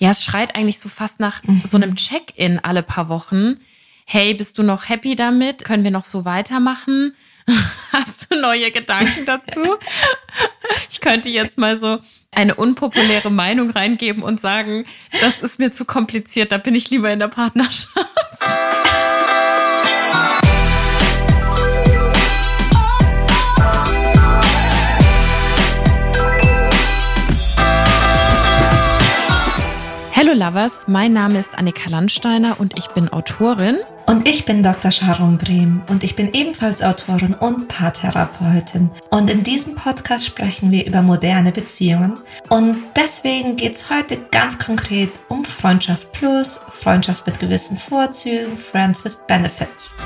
Ja, es schreit eigentlich so fast nach so einem Check-in alle paar Wochen. Hey, bist du noch happy damit? Können wir noch so weitermachen? Hast du neue Gedanken dazu? Ich könnte jetzt mal so eine unpopuläre Meinung reingeben und sagen, das ist mir zu kompliziert, da bin ich lieber in der Partnerschaft. Hallo Lovers, mein Name ist Annika Landsteiner und ich bin Autorin. Und ich bin Dr. Sharon Brehm und ich bin ebenfalls Autorin und Paartherapeutin. Und in diesem Podcast sprechen wir über moderne Beziehungen. Und deswegen geht es heute ganz konkret um Freundschaft Plus, Freundschaft mit gewissen Vorzügen, Friends with Benefits.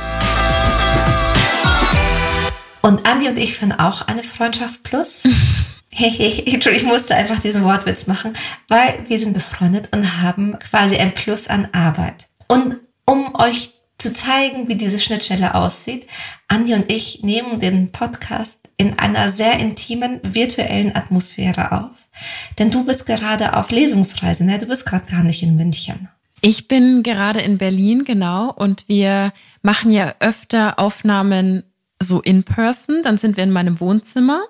Und Andi und ich finden auch eine Freundschaft Plus. ich musste einfach diesen Wortwitz machen, weil wir sind befreundet und haben quasi ein Plus an Arbeit. Und um euch zu zeigen, wie diese Schnittstelle aussieht, Andi und ich nehmen den Podcast in einer sehr intimen virtuellen Atmosphäre auf. Denn du bist gerade auf Lesungsreise, ne? Du bist gerade gar nicht in München. Ich bin gerade in Berlin, genau, und wir machen ja öfter Aufnahmen so in person. Dann sind wir in meinem Wohnzimmer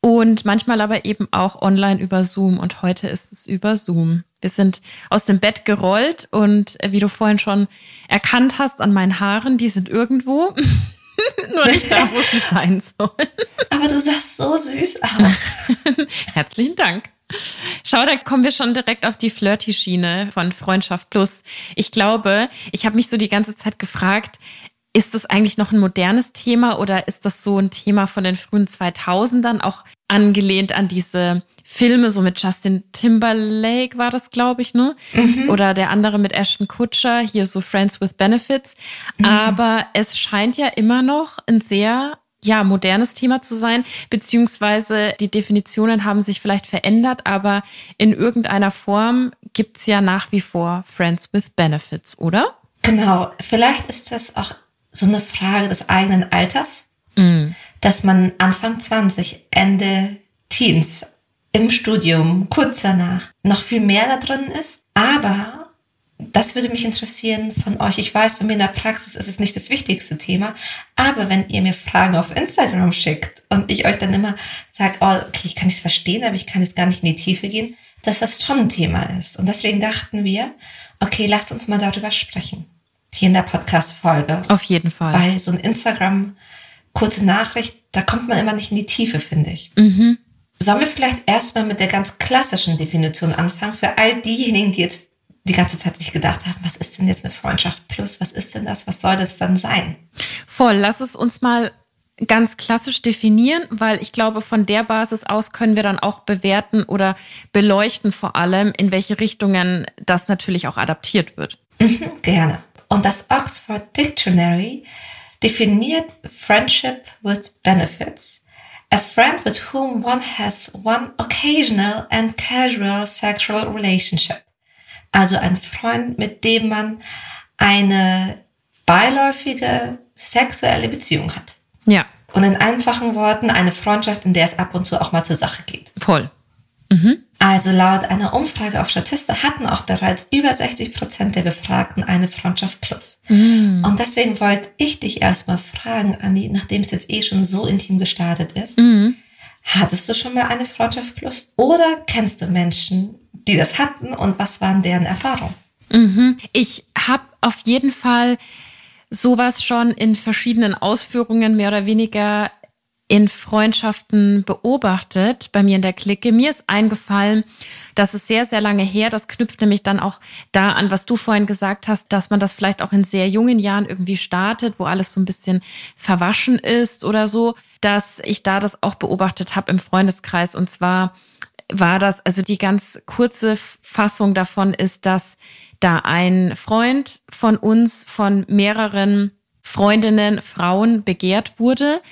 und manchmal aber eben auch online über Zoom. Und heute ist es über Zoom. Wir sind aus dem Bett gerollt und äh, wie du vorhin schon erkannt hast an meinen Haaren, die sind irgendwo. Nur nicht da, wo sie sein sollen. Aber du sahst so süß aus. Herzlichen Dank. Schau, da kommen wir schon direkt auf die Flirty-Schiene von Freundschaft Plus. Ich glaube, ich habe mich so die ganze Zeit gefragt, ist das eigentlich noch ein modernes Thema oder ist das so ein Thema von den frühen 2000ern, auch angelehnt an diese Filme, so mit Justin Timberlake war das, glaube ich, ne? Mhm. Oder der andere mit Ashton Kutcher, hier so Friends with Benefits. Mhm. Aber es scheint ja immer noch ein sehr ja, modernes Thema zu sein, beziehungsweise die Definitionen haben sich vielleicht verändert, aber in irgendeiner Form gibt's ja nach wie vor Friends with Benefits, oder? Genau, vielleicht ist das auch so eine Frage des eigenen Alters, mm. dass man Anfang 20, Ende Teens im Studium, kurz danach, noch viel mehr da drin ist. Aber das würde mich interessieren von euch. Ich weiß, bei mir in der Praxis ist es nicht das wichtigste Thema, aber wenn ihr mir Fragen auf Instagram schickt und ich euch dann immer sage, oh, okay, ich kann es verstehen, aber ich kann jetzt gar nicht in die Tiefe gehen, dass das schon ein Thema ist. Und deswegen dachten wir, okay, lasst uns mal darüber sprechen hier in der Podcast-Folge. Auf jeden Fall. Weil so ein Instagram, kurze Nachricht, da kommt man immer nicht in die Tiefe, finde ich. Mhm. Sollen wir vielleicht erstmal mit der ganz klassischen Definition anfangen für all diejenigen, die jetzt die ganze Zeit nicht gedacht haben, was ist denn jetzt eine Freundschaft plus? Was ist denn das? Was soll das dann sein? Voll, lass es uns mal ganz klassisch definieren, weil ich glaube, von der Basis aus können wir dann auch bewerten oder beleuchten vor allem, in welche Richtungen das natürlich auch adaptiert wird. Mhm, gerne. Und das Oxford Dictionary definiert Friendship with Benefits. A friend with whom one has one occasional and casual sexual relationship. Also ein Freund, mit dem man eine beiläufige sexuelle Beziehung hat. Ja. Und in einfachen Worten eine Freundschaft, in der es ab und zu auch mal zur Sache geht. Voll. Mhm. Also laut einer Umfrage auf Statista hatten auch bereits über 60 Prozent der Befragten eine Freundschaft plus. Mhm. Und deswegen wollte ich dich erstmal fragen, Anni, nachdem es jetzt eh schon so intim gestartet ist, mhm. hattest du schon mal eine Freundschaft plus? Oder kennst du Menschen, die das hatten und was waren deren Erfahrungen? Mhm. Ich habe auf jeden Fall sowas schon in verschiedenen Ausführungen mehr oder weniger in Freundschaften beobachtet bei mir in der Clique. Mir ist eingefallen, dass es sehr, sehr lange her, das knüpft nämlich dann auch da an, was du vorhin gesagt hast, dass man das vielleicht auch in sehr jungen Jahren irgendwie startet, wo alles so ein bisschen verwaschen ist oder so, dass ich da das auch beobachtet habe im Freundeskreis. Und zwar war das, also die ganz kurze Fassung davon ist, dass da ein Freund von uns von mehreren Freundinnen, Frauen begehrt wurde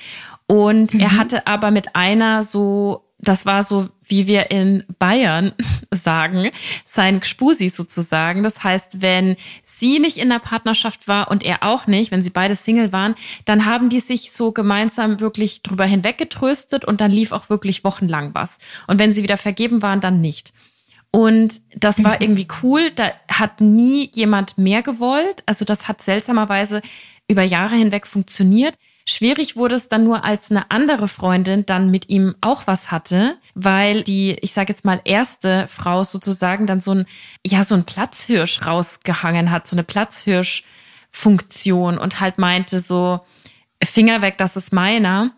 und mhm. er hatte aber mit einer so, das war so, wie wir in Bayern sagen, sein Gspusi sozusagen. Das heißt, wenn sie nicht in der Partnerschaft war und er auch nicht, wenn sie beide Single waren, dann haben die sich so gemeinsam wirklich drüber hinweggetröstet und dann lief auch wirklich wochenlang was. Und wenn sie wieder vergeben waren, dann nicht. Und das war irgendwie cool. Da hat nie jemand mehr gewollt. Also das hat seltsamerweise über Jahre hinweg funktioniert. Schwierig wurde es dann nur, als eine andere Freundin dann mit ihm auch was hatte, weil die, ich sage jetzt mal, erste Frau sozusagen dann so ein, ja, so ein Platzhirsch rausgehangen hat, so eine Platzhirsch-Funktion und halt meinte so, Finger weg, das ist meiner.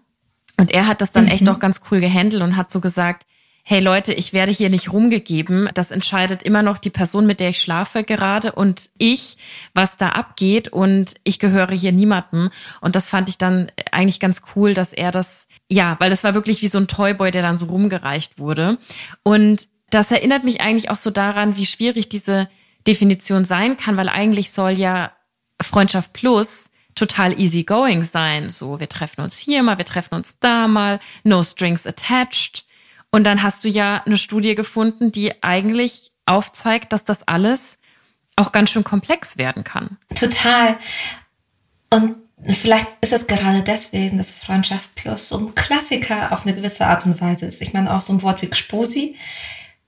Und er hat das dann mhm. echt auch ganz cool gehandelt und hat so gesagt, hey Leute, ich werde hier nicht rumgegeben. Das entscheidet immer noch die Person, mit der ich schlafe gerade und ich, was da abgeht und ich gehöre hier niemandem. Und das fand ich dann eigentlich ganz cool, dass er das, ja, weil das war wirklich wie so ein Toyboy, der dann so rumgereicht wurde. Und das erinnert mich eigentlich auch so daran, wie schwierig diese Definition sein kann, weil eigentlich soll ja Freundschaft plus total easy going sein. So, wir treffen uns hier mal, wir treffen uns da mal, no strings attached. Und dann hast du ja eine Studie gefunden, die eigentlich aufzeigt, dass das alles auch ganz schön komplex werden kann. Total. Und vielleicht ist es gerade deswegen, dass Freundschaft Plus so ein Klassiker auf eine gewisse Art und Weise ist. Ich meine, auch so ein Wort wie Gsposi,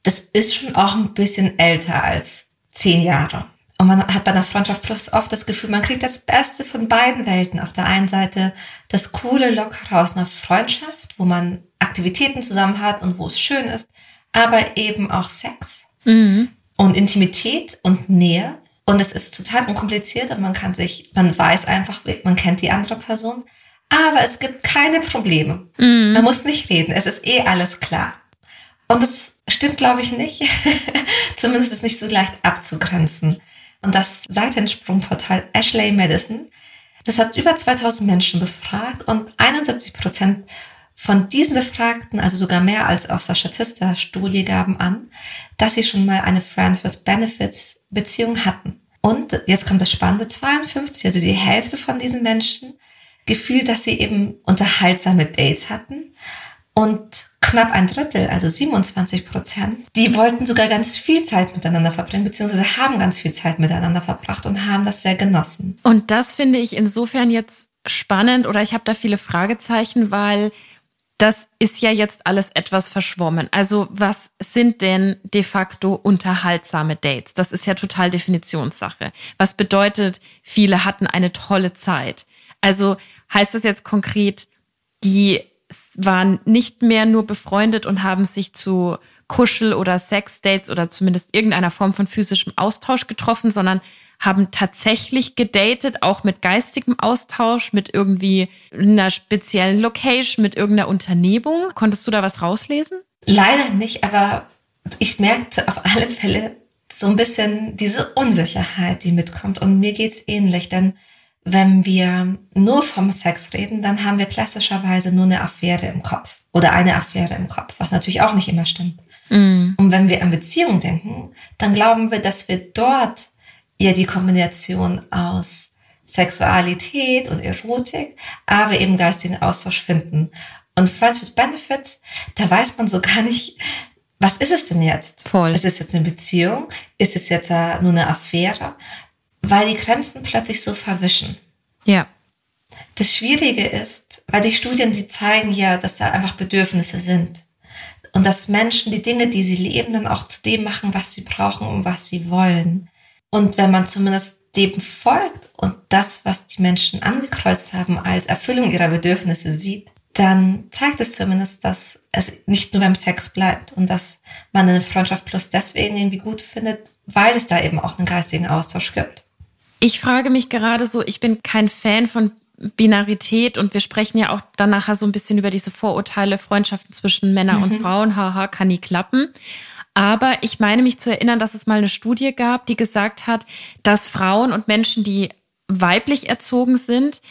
das ist schon auch ein bisschen älter als zehn Jahre. Und man hat bei einer Freundschaft Plus oft das Gefühl, man kriegt das Beste von beiden Welten. Auf der einen Seite das coole, lockere aus einer Freundschaft, wo man Aktivitäten zusammen hat und wo es schön ist, aber eben auch Sex mhm. und Intimität und Nähe. Und es ist total unkompliziert und man kann sich, man weiß einfach, man kennt die andere Person. Aber es gibt keine Probleme. Mhm. Man muss nicht reden. Es ist eh alles klar. Und das stimmt, glaube ich, nicht. Zumindest ist es nicht so leicht abzugrenzen. Und das Seitensprungportal Ashley Madison, das hat über 2000 Menschen befragt und 71 Prozent von diesen Befragten, also sogar mehr als aus der Statista-Studie, gaben an, dass sie schon mal eine Friends with Benefits Beziehung hatten. Und jetzt kommt das Spannende, 52, also die Hälfte von diesen Menschen, gefühl, dass sie eben unterhaltsame Dates hatten. Und knapp ein Drittel, also 27 Prozent, die wollten sogar ganz viel Zeit miteinander verbringen, beziehungsweise haben ganz viel Zeit miteinander verbracht und haben das sehr genossen. Und das finde ich insofern jetzt spannend oder ich habe da viele Fragezeichen, weil das ist ja jetzt alles etwas verschwommen. Also was sind denn de facto unterhaltsame Dates? Das ist ja total Definitionssache. Was bedeutet, viele hatten eine tolle Zeit? Also heißt das jetzt konkret, die waren nicht mehr nur befreundet und haben sich zu Kuschel- oder Sex-Dates oder zumindest irgendeiner Form von physischem Austausch getroffen, sondern haben tatsächlich gedatet, auch mit geistigem Austausch, mit irgendwie einer speziellen Location, mit irgendeiner Unternehmung. Konntest du da was rauslesen? Leider nicht, aber ich merkte auf alle Fälle so ein bisschen diese Unsicherheit, die mitkommt. Und mir geht's ähnlich, denn wenn wir nur vom Sex reden, dann haben wir klassischerweise nur eine Affäre im Kopf oder eine Affäre im Kopf, was natürlich auch nicht immer stimmt. Mm. Und wenn wir an Beziehungen denken, dann glauben wir, dass wir dort ja die Kombination aus Sexualität und Erotik, aber eben geistigen Austausch finden. Und Friends with Benefits, da weiß man so gar nicht, was ist es denn jetzt? Voll. Ist es jetzt eine Beziehung? Ist es jetzt nur eine Affäre? weil die Grenzen plötzlich so verwischen. Ja. Das Schwierige ist, weil die Studien, die zeigen ja, dass da einfach Bedürfnisse sind. Und dass Menschen die Dinge, die sie leben, dann auch zu dem machen, was sie brauchen und was sie wollen. Und wenn man zumindest dem folgt und das, was die Menschen angekreuzt haben, als Erfüllung ihrer Bedürfnisse sieht, dann zeigt es zumindest, dass es nicht nur beim Sex bleibt und dass man eine Freundschaft plus deswegen irgendwie gut findet, weil es da eben auch einen geistigen Austausch gibt. Ich frage mich gerade so, ich bin kein Fan von Binarität und wir sprechen ja auch dann nachher so ein bisschen über diese Vorurteile, Freundschaften zwischen Männern mhm. und Frauen, haha, kann nie klappen. Aber ich meine mich zu erinnern, dass es mal eine Studie gab, die gesagt hat, dass Frauen und Menschen, die weiblich erzogen sind,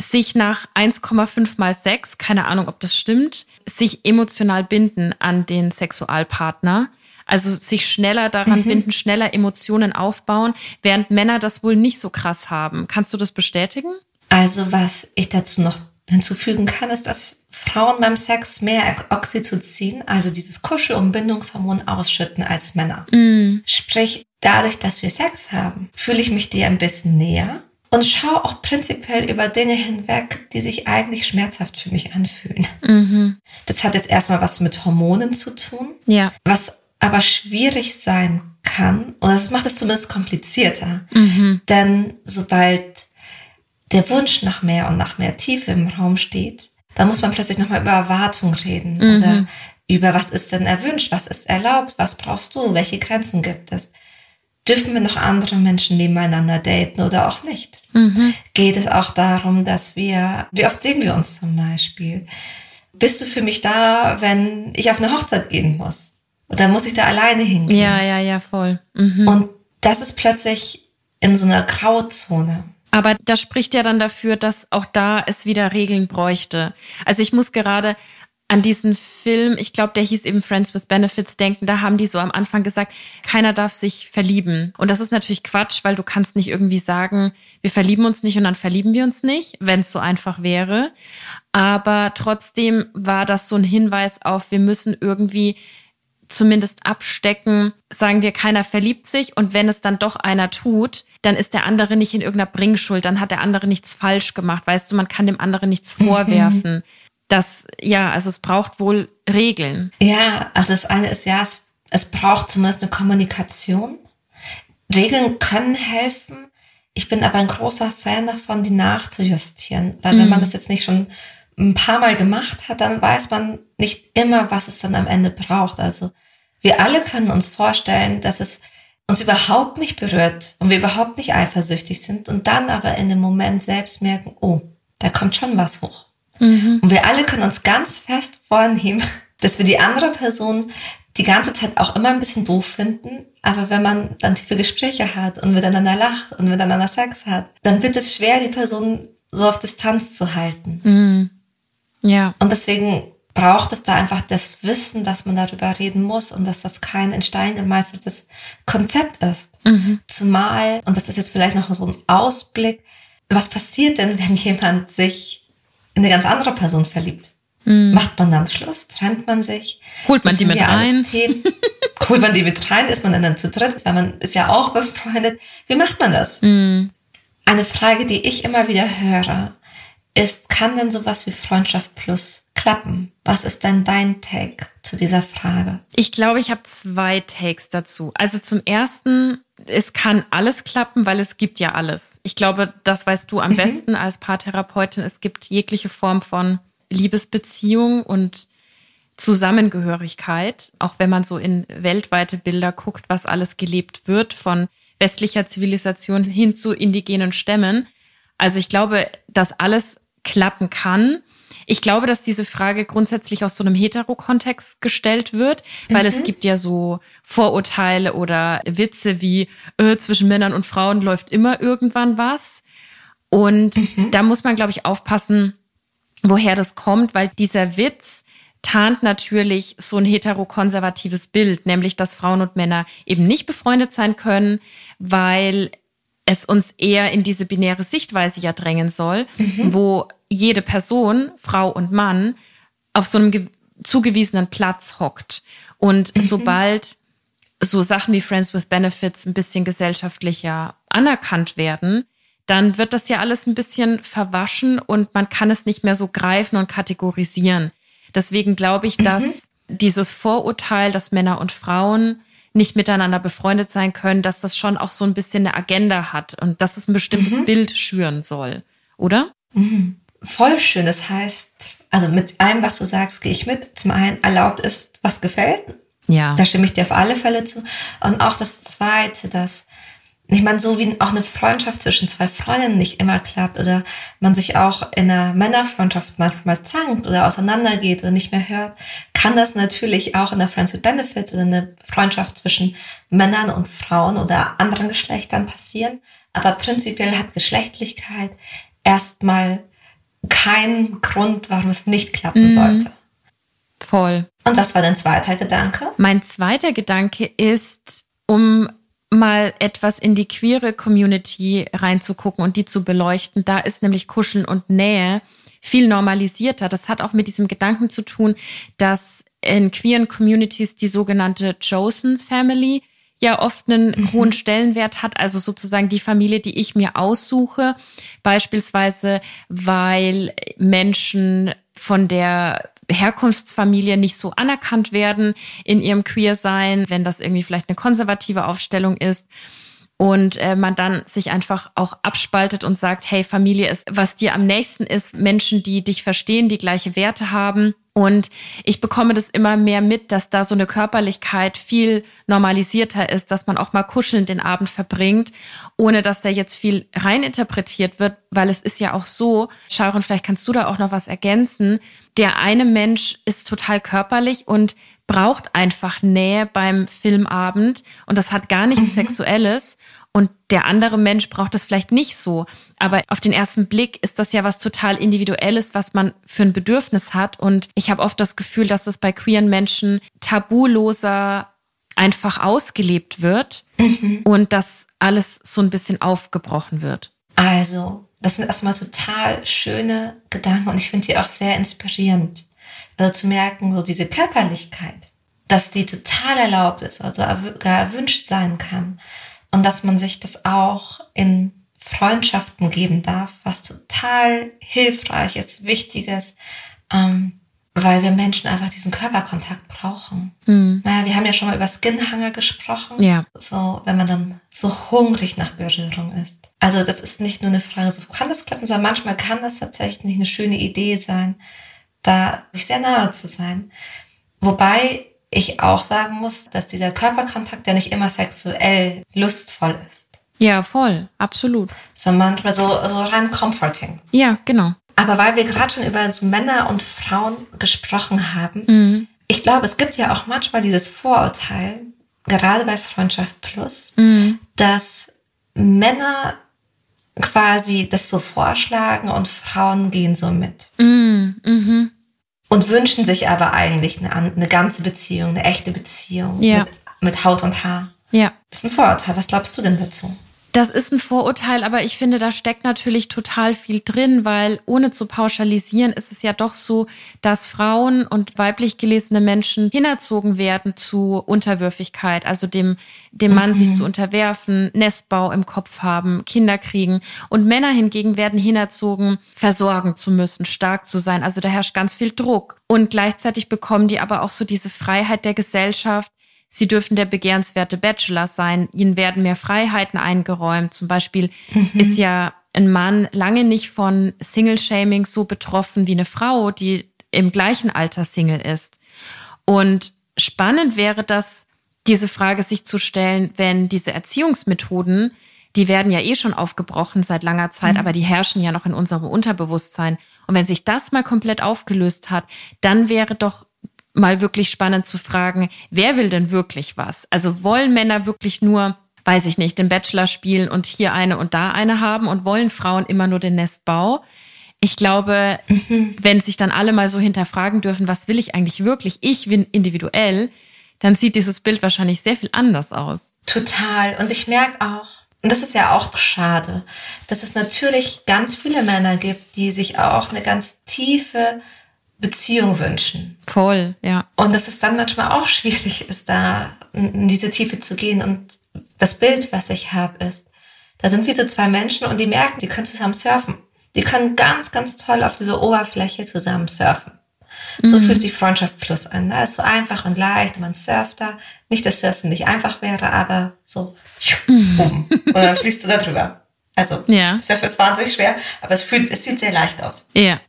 sich nach 1,5 mal 6, keine Ahnung, ob das stimmt, sich emotional binden an den Sexualpartner. Also sich schneller daran mhm. binden, schneller Emotionen aufbauen, während Männer das wohl nicht so krass haben. Kannst du das bestätigen? Also was ich dazu noch hinzufügen kann, ist, dass Frauen beim Sex mehr Oxytocin, also dieses Kuschel- und Bindungshormon ausschütten als Männer. Mm. Sprich, dadurch, dass wir Sex haben, fühle ich mich dir ein bisschen näher und schaue auch prinzipiell über Dinge hinweg, die sich eigentlich schmerzhaft für mich anfühlen. Mhm. Das hat jetzt erstmal was mit Hormonen zu tun, ja. was aber schwierig sein kann, und das macht es zumindest komplizierter, mhm. denn sobald der Wunsch nach mehr und nach mehr Tiefe im Raum steht, dann muss man plötzlich nochmal über Erwartung reden mhm. oder über was ist denn erwünscht, was ist erlaubt, was brauchst du, welche Grenzen gibt es. Dürfen wir noch andere Menschen nebeneinander daten oder auch nicht? Mhm. Geht es auch darum, dass wir, wie oft sehen wir uns zum Beispiel? Bist du für mich da, wenn ich auf eine Hochzeit gehen muss? Oder muss ich da alleine hingehen? Ja, ja, ja, voll. Mhm. Und das ist plötzlich in so einer Grauzone. Aber das spricht ja dann dafür, dass auch da es wieder Regeln bräuchte. Also ich muss gerade an diesen Film, ich glaube, der hieß eben Friends with Benefits denken, da haben die so am Anfang gesagt, keiner darf sich verlieben. Und das ist natürlich Quatsch, weil du kannst nicht irgendwie sagen, wir verlieben uns nicht und dann verlieben wir uns nicht, wenn es so einfach wäre. Aber trotzdem war das so ein Hinweis auf, wir müssen irgendwie zumindest abstecken, sagen wir, keiner verliebt sich und wenn es dann doch einer tut, dann ist der andere nicht in irgendeiner Bringschuld, dann hat der andere nichts falsch gemacht, weißt du, man kann dem anderen nichts mhm. vorwerfen. Mhm. Das, ja, also es braucht wohl Regeln. Ja, also das eine ist ja, es, es braucht zumindest eine Kommunikation. Regeln können helfen. Ich bin aber ein großer Fan davon, die nachzujustieren, weil mhm. wenn man das jetzt nicht schon ein paar Mal gemacht hat, dann weiß man nicht immer, was es dann am Ende braucht. Also wir alle können uns vorstellen, dass es uns überhaupt nicht berührt und wir überhaupt nicht eifersüchtig sind und dann aber in dem Moment selbst merken, oh, da kommt schon was hoch. Mhm. Und wir alle können uns ganz fest vornehmen, dass wir die andere Person die ganze Zeit auch immer ein bisschen doof finden, aber wenn man dann tiefe Gespräche hat und miteinander lacht und miteinander Sex hat, dann wird es schwer, die Person so auf Distanz zu halten. Mhm. Ja. Und deswegen braucht es da einfach das Wissen, dass man darüber reden muss und dass das kein in Stein gemeißeltes Konzept ist. Mhm. Zumal, und das ist jetzt vielleicht noch so ein Ausblick, was passiert denn, wenn jemand sich in eine ganz andere Person verliebt? Mhm. Macht man dann Schluss? Trennt man sich? Holt man die mit rein? Holt man die mit rein? Ist man dann zu dritt? Weil man ist ja auch befreundet. Wie macht man das? Mhm. Eine Frage, die ich immer wieder höre ist, kann denn sowas wie Freundschaft Plus klappen? Was ist denn dein Take zu dieser Frage? Ich glaube, ich habe zwei Takes dazu. Also zum ersten, es kann alles klappen, weil es gibt ja alles. Ich glaube, das weißt du am mhm. besten als Paartherapeutin. Es gibt jegliche Form von Liebesbeziehung und Zusammengehörigkeit, auch wenn man so in weltweite Bilder guckt, was alles gelebt wird, von westlicher Zivilisation hin zu indigenen Stämmen. Also ich glaube, dass alles klappen kann. Ich glaube, dass diese Frage grundsätzlich aus so einem Hetero-Kontext gestellt wird, weil mhm. es gibt ja so Vorurteile oder Witze wie äh, zwischen Männern und Frauen läuft immer irgendwann was. Und mhm. da muss man, glaube ich, aufpassen, woher das kommt, weil dieser Witz tarnt natürlich so ein heterokonservatives Bild, nämlich dass Frauen und Männer eben nicht befreundet sein können, weil es uns eher in diese binäre Sichtweise ja drängen soll, mhm. wo jede Person, Frau und Mann, auf so einem zugewiesenen Platz hockt. Und mhm. sobald so Sachen wie Friends with Benefits ein bisschen gesellschaftlicher anerkannt werden, dann wird das ja alles ein bisschen verwaschen und man kann es nicht mehr so greifen und kategorisieren. Deswegen glaube ich, dass mhm. dieses Vorurteil, dass Männer und Frauen nicht miteinander befreundet sein können, dass das schon auch so ein bisschen eine Agenda hat und dass es ein bestimmtes mhm. Bild schüren soll, oder? Mhm. Voll schön. Das heißt, also mit allem, was du sagst, gehe ich mit. Zum einen erlaubt ist, was gefällt. Ja. Da stimme ich dir auf alle Fälle zu. Und auch das Zweite, dass ich meine, so wie auch eine Freundschaft zwischen zwei Freundinnen nicht immer klappt oder man sich auch in einer Männerfreundschaft manchmal zankt oder auseinandergeht oder nicht mehr hört, kann das natürlich auch in der Friends with Benefits oder eine Freundschaft zwischen Männern und Frauen oder anderen Geschlechtern passieren. Aber prinzipiell hat Geschlechtlichkeit erstmal keinen Grund, warum es nicht klappen mhm. sollte. Voll. Und was war dein zweiter Gedanke? Mein zweiter Gedanke ist, um mal etwas in die queere Community reinzugucken und die zu beleuchten. Da ist nämlich Kuscheln und Nähe viel normalisierter. Das hat auch mit diesem Gedanken zu tun, dass in queeren Communities die sogenannte Chosen Family ja oft einen mhm. hohen Stellenwert hat, also sozusagen die Familie, die ich mir aussuche, beispielsweise weil Menschen von der Herkunftsfamilie nicht so anerkannt werden in ihrem Queer-Sein, wenn das irgendwie vielleicht eine konservative Aufstellung ist und äh, man dann sich einfach auch abspaltet und sagt, hey, Familie ist, was dir am nächsten ist, Menschen, die dich verstehen, die gleiche Werte haben. Und ich bekomme das immer mehr mit, dass da so eine Körperlichkeit viel normalisierter ist, dass man auch mal kuschelnd den Abend verbringt, ohne dass da jetzt viel reininterpretiert wird, weil es ist ja auch so, Sharon, vielleicht kannst du da auch noch was ergänzen. Der eine Mensch ist total körperlich und braucht einfach Nähe beim Filmabend und das hat gar nichts mhm. Sexuelles. Und der andere Mensch braucht das vielleicht nicht so. Aber auf den ersten Blick ist das ja was total Individuelles, was man für ein Bedürfnis hat. Und ich habe oft das Gefühl, dass das bei queeren Menschen tabuloser einfach ausgelebt wird mhm. und dass alles so ein bisschen aufgebrochen wird. Also, das sind erstmal total schöne Gedanken und ich finde die auch sehr inspirierend. Also zu merken, so diese Körperlichkeit, dass die total erlaubt ist, also gar erwünscht sein kann. Und dass man sich das auch in Freundschaften geben darf, was total hilfreich ist, wichtig ist, ähm, weil wir Menschen einfach diesen Körperkontakt brauchen. Mhm. Naja, wir haben ja schon mal über Skinhanger gesprochen. Ja. So, wenn man dann so hungrig nach Berührung ist. Also das ist nicht nur eine Frage, so kann das klappen, sondern manchmal kann das tatsächlich eine schöne Idee sein, da sich sehr nahe zu sein. Wobei ich auch sagen muss, dass dieser Körperkontakt ja nicht immer sexuell lustvoll ist. Ja, voll, absolut. Sondern manchmal so, so rein comforting. Ja, genau. Aber weil wir gerade schon über so Männer und Frauen gesprochen haben, mhm. ich glaube, es gibt ja auch manchmal dieses Vorurteil, gerade bei Freundschaft Plus, mhm. dass Männer quasi das so vorschlagen und Frauen gehen so mit. Mhm. Und wünschen sich aber eigentlich eine, eine ganze Beziehung, eine echte Beziehung ja. mit, mit Haut und Haar. Ja. Das ist ein Vorurteil. Was glaubst du denn dazu? Das ist ein Vorurteil, aber ich finde, da steckt natürlich total viel drin, weil ohne zu pauschalisieren ist es ja doch so, dass Frauen und weiblich gelesene Menschen hinerzogen werden zu Unterwürfigkeit, also dem, dem Mann mhm. sich zu unterwerfen, Nestbau im Kopf haben, Kinder kriegen. Und Männer hingegen werden hinerzogen, versorgen zu müssen, stark zu sein. Also da herrscht ganz viel Druck. Und gleichzeitig bekommen die aber auch so diese Freiheit der Gesellschaft, Sie dürfen der begehrenswerte Bachelor sein. Ihnen werden mehr Freiheiten eingeräumt. Zum Beispiel mhm. ist ja ein Mann lange nicht von Single-Shaming so betroffen wie eine Frau, die im gleichen Alter Single ist. Und spannend wäre das, diese Frage sich zu stellen, wenn diese Erziehungsmethoden, die werden ja eh schon aufgebrochen seit langer Zeit, mhm. aber die herrschen ja noch in unserem Unterbewusstsein. Und wenn sich das mal komplett aufgelöst hat, dann wäre doch mal wirklich spannend zu fragen, wer will denn wirklich was? Also wollen Männer wirklich nur, weiß ich nicht, den Bachelor spielen und hier eine und da eine haben und wollen Frauen immer nur den Nestbau? Ich glaube, mhm. wenn sich dann alle mal so hinterfragen dürfen, was will ich eigentlich wirklich? Ich bin individuell, dann sieht dieses Bild wahrscheinlich sehr viel anders aus. Total. Und ich merke auch, und das ist ja auch schade, dass es natürlich ganz viele Männer gibt, die sich auch eine ganz tiefe Beziehung wünschen. Voll, ja. Und dass es dann manchmal auch schwierig ist, da in diese Tiefe zu gehen. Und das Bild, was ich habe, ist, da sind wie so zwei Menschen und die merken, die können zusammen surfen. Die können ganz, ganz toll auf dieser Oberfläche zusammen surfen. So mhm. fühlt sich Freundschaft Plus an. Da ist so einfach und leicht. Man surft da. Nicht, dass Surfen nicht einfach wäre, aber so, mhm. boom. Und dann fließt du da drüber. Also, ja. Surfen ist wahnsinnig schwer, aber es fühlt, es sieht sehr leicht aus. Ja.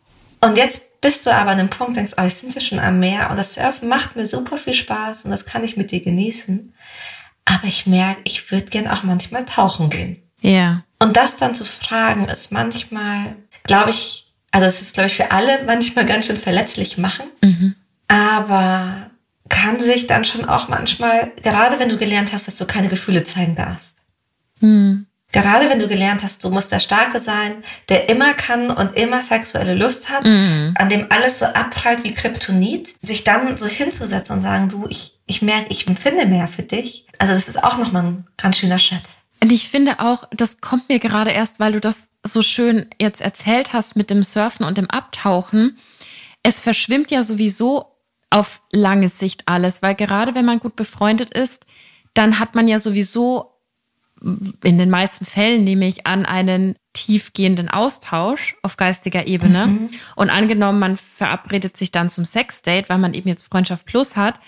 Und jetzt bist du aber an einem Punkt, denkst, oh, jetzt sind wir schon am Meer und das Surfen macht mir super viel Spaß und das kann ich mit dir genießen. Aber ich merke, ich würde gern auch manchmal tauchen gehen. Ja. Und das dann zu fragen, ist manchmal, glaube ich, also es ist, glaube ich, für alle manchmal ganz schön verletzlich machen. Mhm. Aber kann sich dann schon auch manchmal, gerade wenn du gelernt hast, dass du keine Gefühle zeigen darfst. Mhm. Gerade wenn du gelernt hast, du musst der Starke sein, der immer kann und immer sexuelle Lust hat, mhm. an dem alles so abprallt wie Kryptonit, sich dann so hinzusetzen und sagen, du, ich, ich merke, ich empfinde mehr für dich. Also das ist auch nochmal ein ganz schöner Schritt. Und ich finde auch, das kommt mir gerade erst, weil du das so schön jetzt erzählt hast mit dem Surfen und dem Abtauchen. Es verschwimmt ja sowieso auf lange Sicht alles, weil gerade wenn man gut befreundet ist, dann hat man ja sowieso in den meisten Fällen nehme ich an einen tiefgehenden Austausch auf geistiger Ebene. Mhm. Und angenommen, man verabredet sich dann zum Sexdate, weil man eben jetzt Freundschaft Plus hat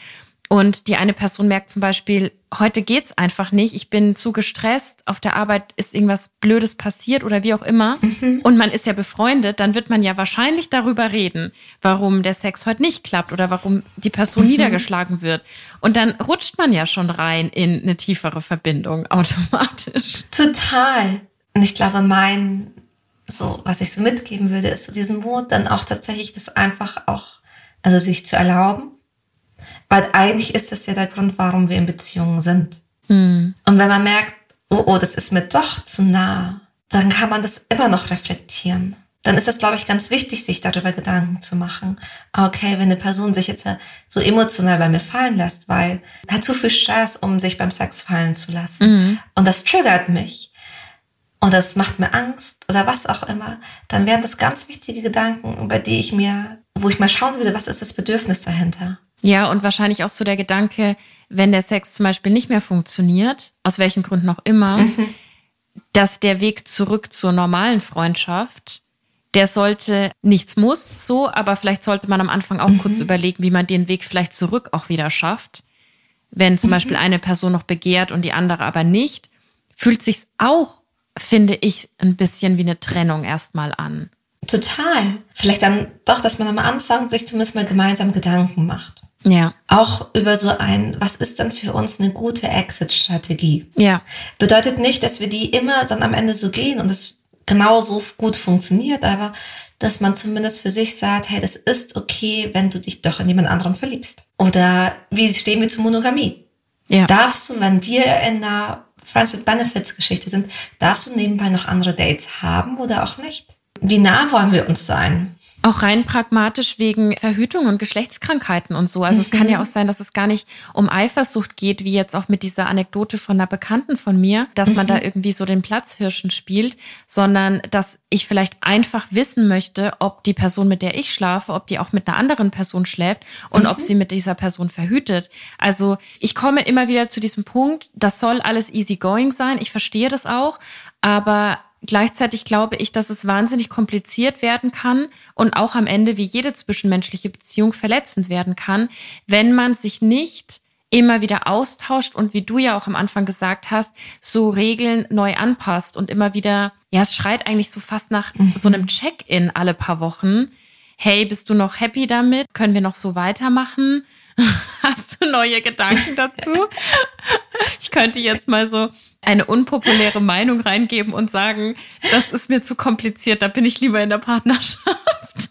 und die eine Person merkt zum Beispiel, heute geht's einfach nicht, ich bin zu gestresst, auf der Arbeit ist irgendwas Blödes passiert oder wie auch immer. Mhm. Und man ist ja befreundet, dann wird man ja wahrscheinlich darüber reden, warum der Sex heute nicht klappt oder warum die Person mhm. niedergeschlagen wird. Und dann rutscht man ja schon rein in eine tiefere Verbindung automatisch. Total. Und ich glaube, mein, so, was ich so mitgeben würde, ist so diesen Mut, dann auch tatsächlich das einfach auch, also sich zu erlauben weil eigentlich ist das ja der Grund, warum wir in Beziehungen sind. Mhm. Und wenn man merkt, oh, oh, das ist mir doch zu nah, dann kann man das immer noch reflektieren. Dann ist es, glaube ich, ganz wichtig, sich darüber Gedanken zu machen. Okay, wenn eine Person sich jetzt so emotional bei mir fallen lässt, weil hat zu viel Stress, um sich beim Sex fallen zu lassen. Mhm. Und das triggert mich. Und das macht mir Angst oder was auch immer. Dann wären das ganz wichtige Gedanken, über die ich mir, wo ich mal schauen würde, was ist das Bedürfnis dahinter. Ja, und wahrscheinlich auch so der Gedanke, wenn der Sex zum Beispiel nicht mehr funktioniert, aus welchen Gründen auch immer, mhm. dass der Weg zurück zur normalen Freundschaft, der sollte, nichts muss so, aber vielleicht sollte man am Anfang auch mhm. kurz überlegen, wie man den Weg vielleicht zurück auch wieder schafft. Wenn zum mhm. Beispiel eine Person noch begehrt und die andere aber nicht, fühlt sich's auch, finde ich, ein bisschen wie eine Trennung erstmal an. Total. Vielleicht dann doch, dass man am Anfang sich zumindest mal gemeinsam Gedanken macht. Ja. Auch über so ein, was ist denn für uns eine gute Exit-Strategie? Ja. Bedeutet nicht, dass wir die immer dann am Ende so gehen und es genauso gut funktioniert, aber dass man zumindest für sich sagt, hey, das ist okay, wenn du dich doch in jemand anderen verliebst. Oder wie stehen wir zu Monogamie? Ja. Darfst du, wenn wir in einer Friends with Benefits Geschichte sind, darfst du nebenbei noch andere Dates haben oder auch nicht? Wie nah wollen wir uns sein? Auch rein pragmatisch wegen Verhütung und Geschlechtskrankheiten und so. Also mhm. es kann ja mhm. auch sein, dass es gar nicht um Eifersucht geht, wie jetzt auch mit dieser Anekdote von einer Bekannten von mir, dass mhm. man da mhm. irgendwie so den Platzhirschen spielt, sondern dass ich vielleicht einfach wissen möchte, ob die Person, mit der ich schlafe, ob die auch mit einer anderen Person schläft und mhm. ob sie mit dieser Person verhütet. Also ich komme immer wieder zu diesem Punkt, das soll alles easy going sein. Ich verstehe das auch, aber Gleichzeitig glaube ich, dass es wahnsinnig kompliziert werden kann und auch am Ende wie jede zwischenmenschliche Beziehung verletzend werden kann, wenn man sich nicht immer wieder austauscht und wie du ja auch am Anfang gesagt hast, so Regeln neu anpasst und immer wieder, ja, es schreit eigentlich so fast nach mhm. so einem Check-in alle paar Wochen. Hey, bist du noch happy damit? Können wir noch so weitermachen? Hast du neue Gedanken dazu? Ich könnte jetzt mal so eine unpopuläre Meinung reingeben und sagen, das ist mir zu kompliziert, da bin ich lieber in der Partnerschaft.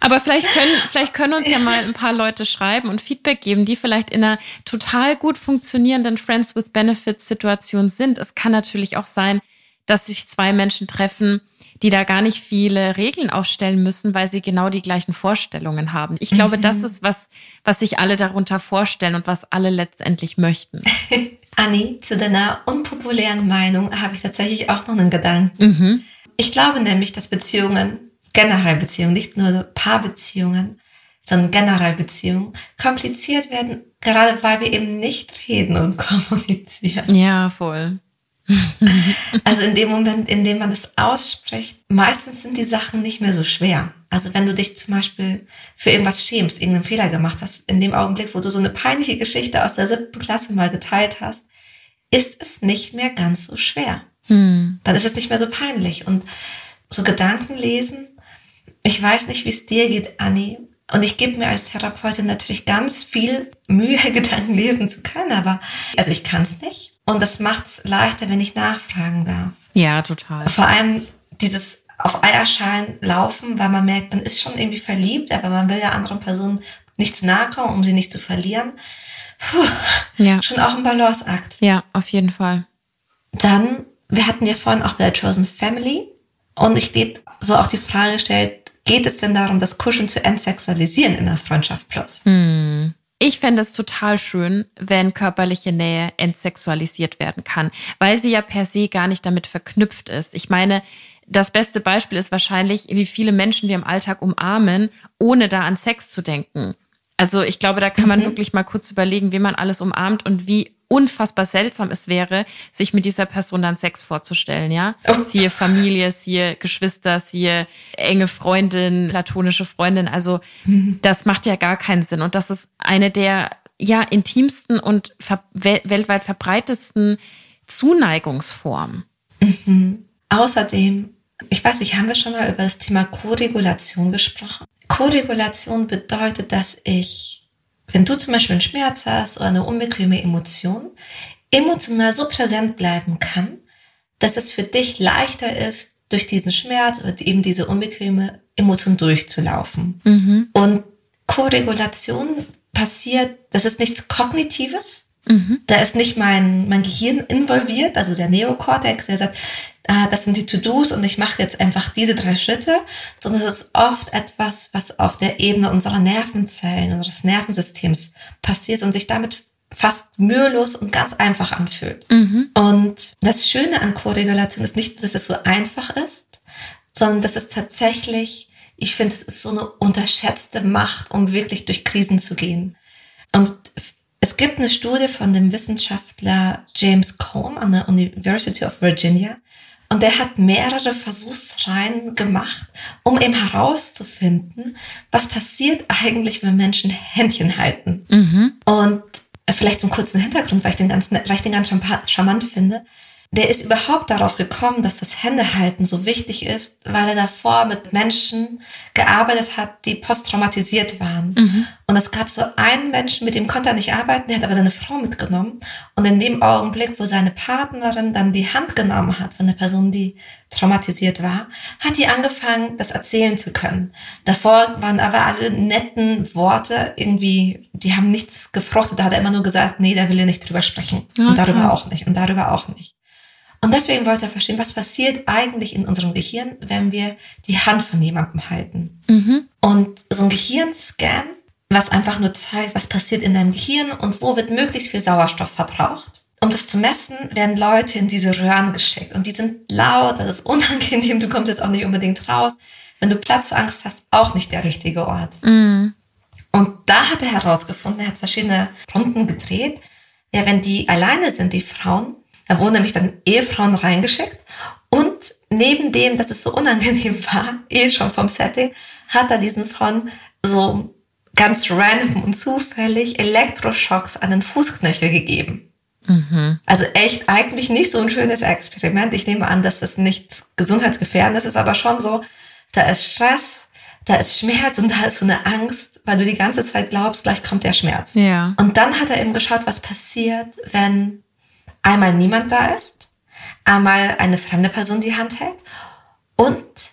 Aber vielleicht können, vielleicht können uns ja mal ein paar Leute schreiben und Feedback geben, die vielleicht in einer total gut funktionierenden Friends with Benefits Situation sind. Es kann natürlich auch sein, dass sich zwei Menschen treffen, die da gar nicht viele Regeln aufstellen müssen, weil sie genau die gleichen Vorstellungen haben. Ich glaube, mhm. das ist was, was sich alle darunter vorstellen und was alle letztendlich möchten. Anni, zu deiner unpopulären Meinung habe ich tatsächlich auch noch einen Gedanken. Mhm. Ich glaube nämlich, dass Beziehungen, generell Beziehungen, nicht nur Paarbeziehungen, sondern generell Beziehungen kompliziert werden, gerade weil wir eben nicht reden und kommunizieren. Ja, voll. Also in dem Moment, in dem man das ausspricht, meistens sind die Sachen nicht mehr so schwer. Also wenn du dich zum Beispiel für irgendwas schämst, irgendeinen Fehler gemacht hast, in dem Augenblick, wo du so eine peinliche Geschichte aus der siebten Klasse mal geteilt hast, ist es nicht mehr ganz so schwer. Hm. Dann ist es nicht mehr so peinlich. Und so Gedanken lesen, ich weiß nicht, wie es dir geht, Anni, und ich gebe mir als Therapeutin natürlich ganz viel Mühe, Gedanken lesen zu können, aber also ich kann es nicht. Und das macht es leichter, wenn ich nachfragen darf. Ja, total. Vor allem dieses auf Eierschalen laufen, weil man merkt, man ist schon irgendwie verliebt, aber man will der anderen Person nicht zu nahe kommen, um sie nicht zu verlieren. Puh, ja. Schon auch ein Balanceakt. Ja, auf jeden Fall. Dann, wir hatten ja vorhin auch bei der Chosen Family und ich geht so auch die Frage gestellt, geht es denn darum, das Kuscheln zu entsexualisieren in der Freundschaft Plus? Hm. Ich fände es total schön, wenn körperliche Nähe entsexualisiert werden kann, weil sie ja per se gar nicht damit verknüpft ist. Ich meine, das beste Beispiel ist wahrscheinlich, wie viele Menschen wir im Alltag umarmen, ohne da an Sex zu denken. Also ich glaube, da kann man mhm. wirklich mal kurz überlegen, wie man alles umarmt und wie unfassbar seltsam es wäre, sich mit dieser Person dann Sex vorzustellen, ja? Oh. Siehe Familie, siehe Geschwister, siehe enge Freundin, platonische Freundin. Also mhm. das macht ja gar keinen Sinn. Und das ist eine der ja intimsten und ver weltweit verbreitetsten Zuneigungsformen. Mhm. Außerdem, ich weiß nicht, haben wir schon mal über das Thema Koregulation gesprochen? Koregulation bedeutet, dass ich, wenn du zum Beispiel einen Schmerz hast oder eine unbequeme Emotion, emotional so präsent bleiben kann, dass es für dich leichter ist, durch diesen Schmerz oder eben diese unbequeme Emotion durchzulaufen. Mhm. Und Koregulation passiert, das ist nichts Kognitives, Mhm. Da ist nicht mein, mein Gehirn involviert, also der Neokortex, der sagt, ah, das sind die To-Dos und ich mache jetzt einfach diese drei Schritte, sondern es ist oft etwas, was auf der Ebene unserer Nervenzellen, unseres Nervensystems passiert und sich damit fast mühelos und ganz einfach anfühlt. Mhm. Und das Schöne an Koregulation ist nicht, dass es so einfach ist, sondern dass es tatsächlich, ich finde, es ist so eine unterschätzte Macht, um wirklich durch Krisen zu gehen. Und es gibt eine Studie von dem Wissenschaftler James Cone an der University of Virginia und der hat mehrere Versuchsreihen gemacht, um eben herauszufinden, was passiert eigentlich, wenn Menschen Händchen halten. Mhm. Und vielleicht zum kurzen Hintergrund, weil ich den ganz, weil ich den ganz charmant finde der ist überhaupt darauf gekommen, dass das Händehalten so wichtig ist, weil er davor mit Menschen gearbeitet hat, die posttraumatisiert waren. Mhm. Und es gab so einen Menschen, mit dem konnte er nicht arbeiten, der hat aber seine Frau mitgenommen. Und in dem Augenblick, wo seine Partnerin dann die Hand genommen hat von der Person, die traumatisiert war, hat die angefangen, das erzählen zu können. Davor waren aber alle netten Worte irgendwie, die haben nichts gefruchtet. Da hat er immer nur gesagt, nee, da will er nicht drüber sprechen. Ja, und darüber krass. auch nicht. Und darüber auch nicht. Und deswegen wollte er verstehen, was passiert eigentlich in unserem Gehirn, wenn wir die Hand von jemandem halten. Mhm. Und so ein Gehirnscan, was einfach nur zeigt, was passiert in deinem Gehirn und wo wird möglichst viel Sauerstoff verbraucht. Um das zu messen, werden Leute in diese Röhren geschickt. Und die sind laut, das ist unangenehm, du kommst jetzt auch nicht unbedingt raus. Wenn du Platzangst hast, auch nicht der richtige Ort. Mhm. Und da hat er herausgefunden, er hat verschiedene Runden gedreht. Ja, wenn die alleine sind, die Frauen, da wurden nämlich dann Ehefrauen reingeschickt. Und neben dem, dass es so unangenehm war, eh schon vom Setting, hat er diesen Frauen so ganz random und zufällig Elektroschocks an den Fußknöchel gegeben. Mhm. Also echt eigentlich nicht so ein schönes Experiment. Ich nehme an, dass das nichts gesundheitsgefährdendes ist, aber schon so, da ist Stress, da ist Schmerz und da ist so eine Angst, weil du die ganze Zeit glaubst, gleich kommt der Schmerz. Ja. Und dann hat er eben geschaut, was passiert, wenn einmal niemand da ist, einmal eine fremde Person die Hand hält und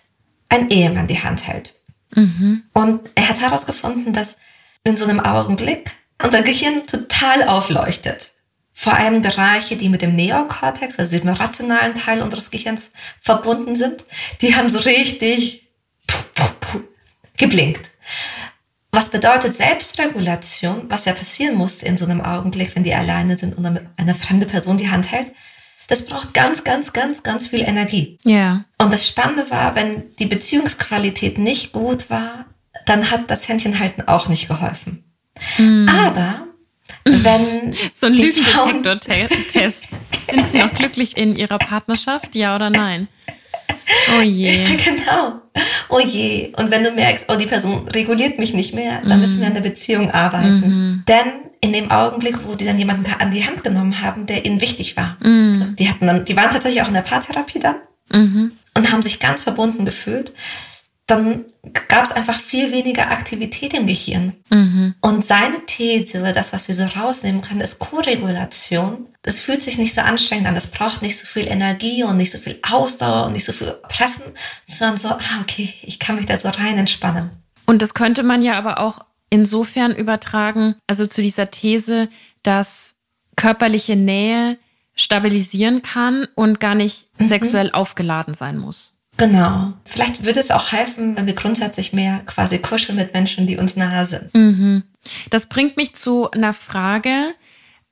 ein Ehemann die Hand hält. Mhm. Und er hat herausgefunden, dass in so einem Augenblick unser Gehirn total aufleuchtet. Vor allem Bereiche, die mit dem Neokortex, also dem rationalen Teil unseres Gehirns verbunden sind, die haben so richtig geblinkt. Was bedeutet Selbstregulation, was ja passieren muss in so einem Augenblick, wenn die alleine sind und eine fremde Person die Hand hält? Das braucht ganz, ganz, ganz, ganz viel Energie. Ja. Und das Spannende war, wenn die Beziehungsqualität nicht gut war, dann hat das Händchenhalten auch nicht geholfen. Mm. Aber wenn so ein Lügendetektor-Test. Sind Sie noch glücklich in Ihrer Partnerschaft? Ja oder nein? Oh je. genau. Oh je. Und wenn du merkst, oh, die Person reguliert mich nicht mehr, dann mm. müssen wir an der Beziehung arbeiten. Mm. Denn in dem Augenblick, wo die dann jemanden an die Hand genommen haben, der ihnen wichtig war. Mm. So, die hatten dann, die waren tatsächlich auch in der Paartherapie dann -hmm. und haben sich ganz verbunden gefühlt dann gab es einfach viel weniger Aktivität im Gehirn. Mhm. Und seine These, das, was wir so rausnehmen können, ist Koregulation. Das fühlt sich nicht so anstrengend an. Das braucht nicht so viel Energie und nicht so viel Ausdauer und nicht so viel Pressen, sondern so, ah, okay, ich kann mich da so rein entspannen. Und das könnte man ja aber auch insofern übertragen, also zu dieser These, dass körperliche Nähe stabilisieren kann und gar nicht mhm. sexuell aufgeladen sein muss. Genau. Vielleicht würde es auch helfen, wenn wir grundsätzlich mehr quasi kuscheln mit Menschen, die uns nahe sind. Mhm. Das bringt mich zu einer Frage,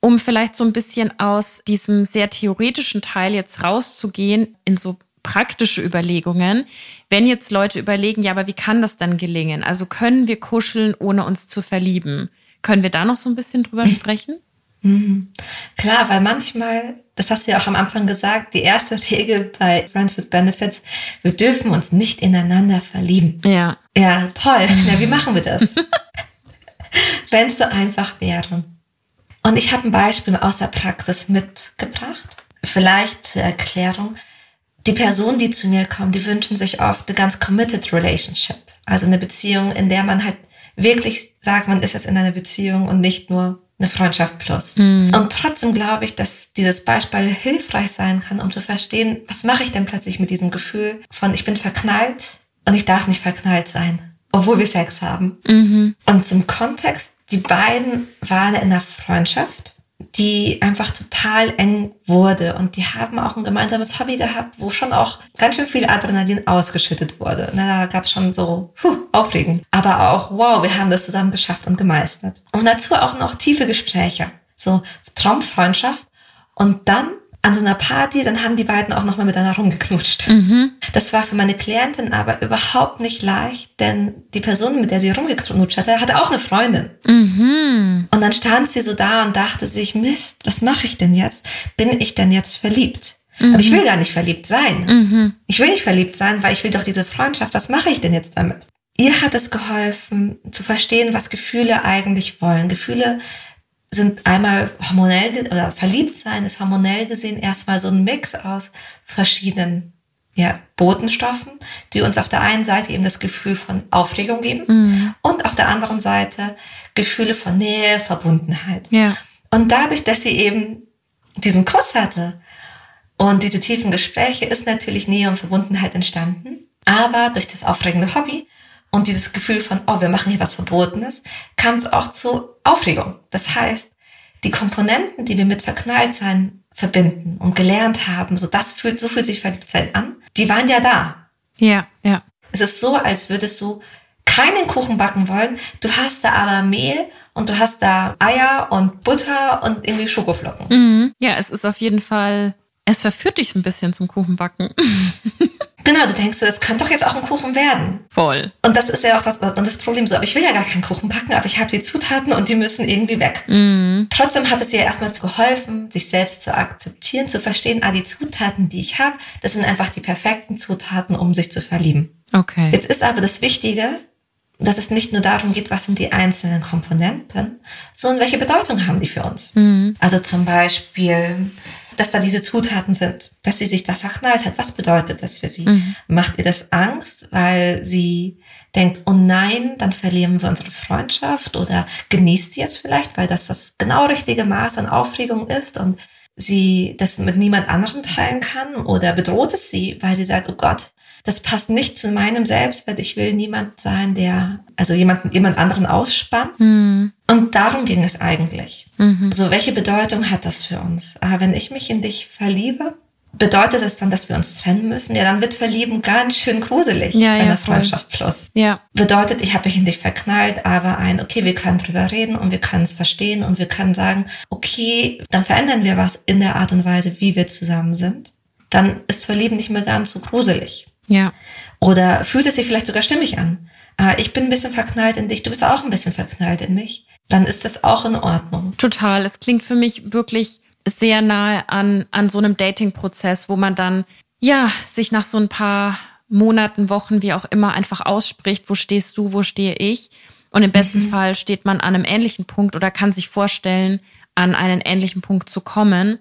um vielleicht so ein bisschen aus diesem sehr theoretischen Teil jetzt rauszugehen in so praktische Überlegungen. Wenn jetzt Leute überlegen, ja, aber wie kann das dann gelingen? Also können wir kuscheln, ohne uns zu verlieben? Können wir da noch so ein bisschen drüber sprechen? Mhm. Klar, weil manchmal, das hast du ja auch am Anfang gesagt, die erste Regel bei Friends with Benefits, wir dürfen uns nicht ineinander verlieben. Ja. Ja, toll. Ja, wie machen wir das? Wenn es so einfach wäre. Und ich habe ein Beispiel aus der Praxis mitgebracht. Vielleicht zur Erklärung. Die Personen, die zu mir kommen, die wünschen sich oft eine ganz committed relationship. Also eine Beziehung, in der man halt wirklich sagt, man ist jetzt in einer Beziehung und nicht nur eine Freundschaft plus. Mhm. Und trotzdem glaube ich, dass dieses Beispiel hilfreich sein kann, um zu verstehen, was mache ich denn plötzlich mit diesem Gefühl von, ich bin verknallt und ich darf nicht verknallt sein, obwohl wir Sex haben. Mhm. Und zum Kontext, die beiden waren in einer Freundschaft die einfach total eng wurde. Und die haben auch ein gemeinsames Hobby gehabt, wo schon auch ganz schön viel Adrenalin ausgeschüttet wurde. Da gab es schon so puh, aufregend. Aber auch, wow, wir haben das zusammen geschafft und gemeistert. Und dazu auch noch tiefe Gespräche. So Traumfreundschaft. Und dann an so einer Party, dann haben die beiden auch nochmal miteinander rumgeknutscht. Mhm. Das war für meine Klientin aber überhaupt nicht leicht, denn die Person, mit der sie rumgeknutscht hatte, hatte auch eine Freundin. Mhm. Und dann stand sie so da und dachte sich, Mist, was mache ich denn jetzt? Bin ich denn jetzt verliebt? Mhm. Aber ich will gar nicht verliebt sein. Mhm. Ich will nicht verliebt sein, weil ich will doch diese Freundschaft. Was mache ich denn jetzt damit? Ihr hat es geholfen, zu verstehen, was Gefühle eigentlich wollen. Gefühle sind einmal hormonell oder verliebt sein ist hormonell gesehen erstmal so ein Mix aus verschiedenen ja, Botenstoffen, die uns auf der einen Seite eben das Gefühl von Aufregung geben mhm. und auf der anderen Seite Gefühle von Nähe, Verbundenheit. Ja. Und dadurch, dass sie eben diesen Kuss hatte und diese tiefen Gespräche, ist natürlich Nähe und Verbundenheit entstanden. Aber durch das aufregende Hobby und dieses Gefühl von, oh, wir machen hier was Verbotenes, kam es auch zu Aufregung. Das heißt, die Komponenten, die wir mit Verknalltsein verbinden und gelernt haben, so das fühlt, so fühlt sich Verliebtsein an, die waren ja da. Ja, ja. Es ist so, als würdest du keinen Kuchen backen wollen, du hast da aber Mehl und du hast da Eier und Butter und irgendwie Schokoflocken. Mhm. Ja, es ist auf jeden Fall, es verführt dich ein bisschen zum Kuchenbacken. Genau, du denkst so, das könnte doch jetzt auch ein Kuchen werden. Voll. Und das ist ja auch das, das Problem so. Aber ich will ja gar keinen Kuchen backen, aber ich habe die Zutaten und die müssen irgendwie weg. Mm. Trotzdem hat es ihr erstmal geholfen, sich selbst zu akzeptieren, zu verstehen, ah, die Zutaten, die ich habe, das sind einfach die perfekten Zutaten, um sich zu verlieben. Okay. Jetzt ist aber das Wichtige, dass es nicht nur darum geht, was sind die einzelnen Komponenten, sondern welche Bedeutung haben die für uns. Mm. Also zum Beispiel, dass da diese Zutaten sind, dass sie sich da verknallt hat. Was bedeutet das für sie? Mhm. Macht ihr das Angst, weil sie denkt, oh nein, dann verlieren wir unsere Freundschaft oder genießt sie jetzt vielleicht, weil das das genau richtige Maß an Aufregung ist und sie das mit niemand anderem teilen kann oder bedroht es sie, weil sie sagt, oh Gott, das passt nicht zu meinem Selbstwert. Ich will niemand sein, der, also jemand, jemand anderen ausspannt. Mhm. Und darum ging es eigentlich. Mhm. So, welche Bedeutung hat das für uns? Aber wenn ich mich in dich verliebe, bedeutet das dann, dass wir uns trennen müssen? Ja, dann wird Verlieben ganz schön gruselig ja, in der Freundschaft plus. Ja. Bedeutet, ich habe mich in dich verknallt, aber ein, okay, wir können drüber reden und wir können es verstehen und wir können sagen, okay, dann verändern wir was in der Art und Weise, wie wir zusammen sind. Dann ist Verlieben nicht mehr ganz so gruselig. Ja. Oder fühlt es sich vielleicht sogar stimmig an? Ah, ich bin ein bisschen verknallt in dich, du bist auch ein bisschen verknallt in mich. Dann ist das auch in Ordnung. Total. Es klingt für mich wirklich sehr nahe an, an so einem Dating-Prozess, wo man dann, ja, sich nach so ein paar Monaten, Wochen, wie auch immer, einfach ausspricht, wo stehst du, wo stehe ich? Und im besten mhm. Fall steht man an einem ähnlichen Punkt oder kann sich vorstellen, an einen ähnlichen Punkt zu kommen.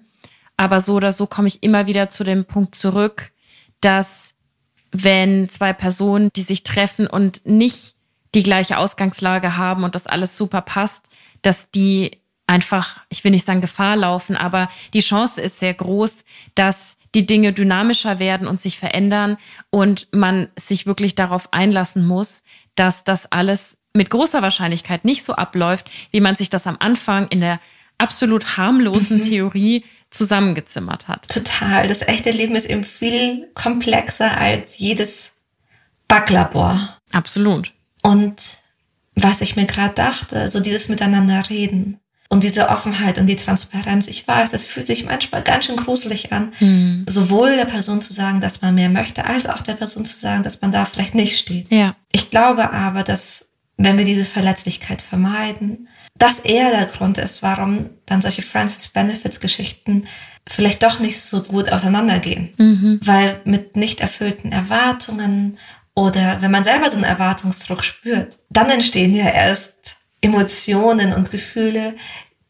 Aber so oder so komme ich immer wieder zu dem Punkt zurück, dass wenn zwei Personen, die sich treffen und nicht die gleiche Ausgangslage haben und das alles super passt, dass die einfach, ich will nicht sagen Gefahr laufen, aber die Chance ist sehr groß, dass die Dinge dynamischer werden und sich verändern und man sich wirklich darauf einlassen muss, dass das alles mit großer Wahrscheinlichkeit nicht so abläuft, wie man sich das am Anfang in der absolut harmlosen mhm. Theorie zusammengezimmert hat. Total. Das echte Leben ist eben viel komplexer als jedes Backlabor. Absolut. Und was ich mir gerade dachte, so dieses Miteinander reden und diese Offenheit und die Transparenz. Ich weiß, das fühlt sich manchmal ganz schön gruselig an, hm. sowohl der Person zu sagen, dass man mehr möchte, als auch der Person zu sagen, dass man da vielleicht nicht steht. Ja. Ich glaube aber, dass wenn wir diese Verletzlichkeit vermeiden, das eher der Grund ist, warum dann solche Friends with Benefits Geschichten vielleicht doch nicht so gut auseinandergehen. Mhm. Weil mit nicht erfüllten Erwartungen oder wenn man selber so einen Erwartungsdruck spürt, dann entstehen ja erst Emotionen und Gefühle,